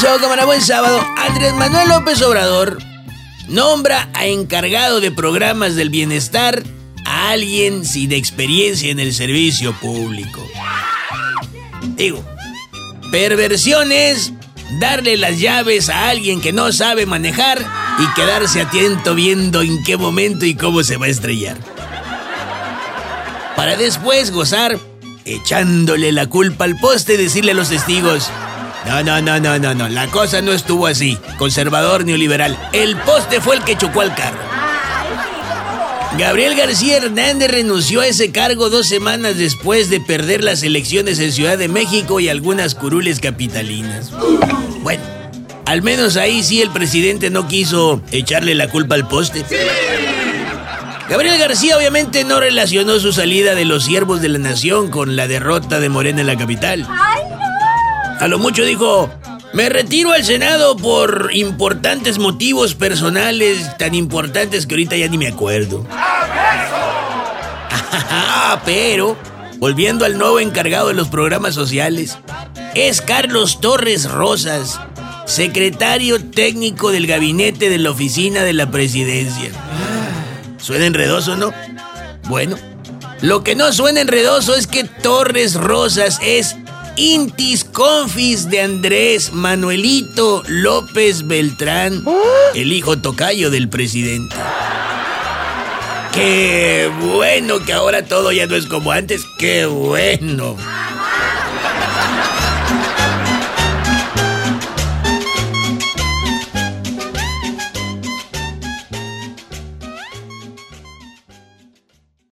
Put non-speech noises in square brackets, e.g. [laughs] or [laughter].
cámara? Buen sábado. Andrés Manuel López Obrador nombra a encargado de programas del bienestar a alguien sin experiencia en el servicio público. Digo, perversión es darle las llaves a alguien que no sabe manejar y quedarse atento viendo en qué momento y cómo se va a estrellar. Para después gozar echándole la culpa al poste y decirle a los testigos, no, no, no, no, no, no, la cosa no estuvo así, conservador neoliberal, el poste fue el que chocó al carro. Gabriel García Hernández renunció a ese cargo dos semanas después de perder las elecciones en Ciudad de México y algunas curules capitalinas. Bueno, al menos ahí sí el presidente no quiso echarle la culpa al poste. Gabriel García obviamente no relacionó su salida de los siervos de la nación con la derrota de Morena en la capital. A lo mucho dijo, me retiro al Senado por importantes motivos personales, tan importantes que ahorita ya ni me acuerdo. [laughs] Pero, volviendo al nuevo encargado de los programas sociales, es Carlos Torres Rosas, secretario técnico del gabinete de la oficina de la presidencia. ¿Suena enredoso, no? Bueno, lo que no suena enredoso es que Torres Rosas es Intis Confis de Andrés Manuelito López Beltrán, el hijo tocayo del presidente. Qué bueno que ahora todo ya no es como antes, qué bueno.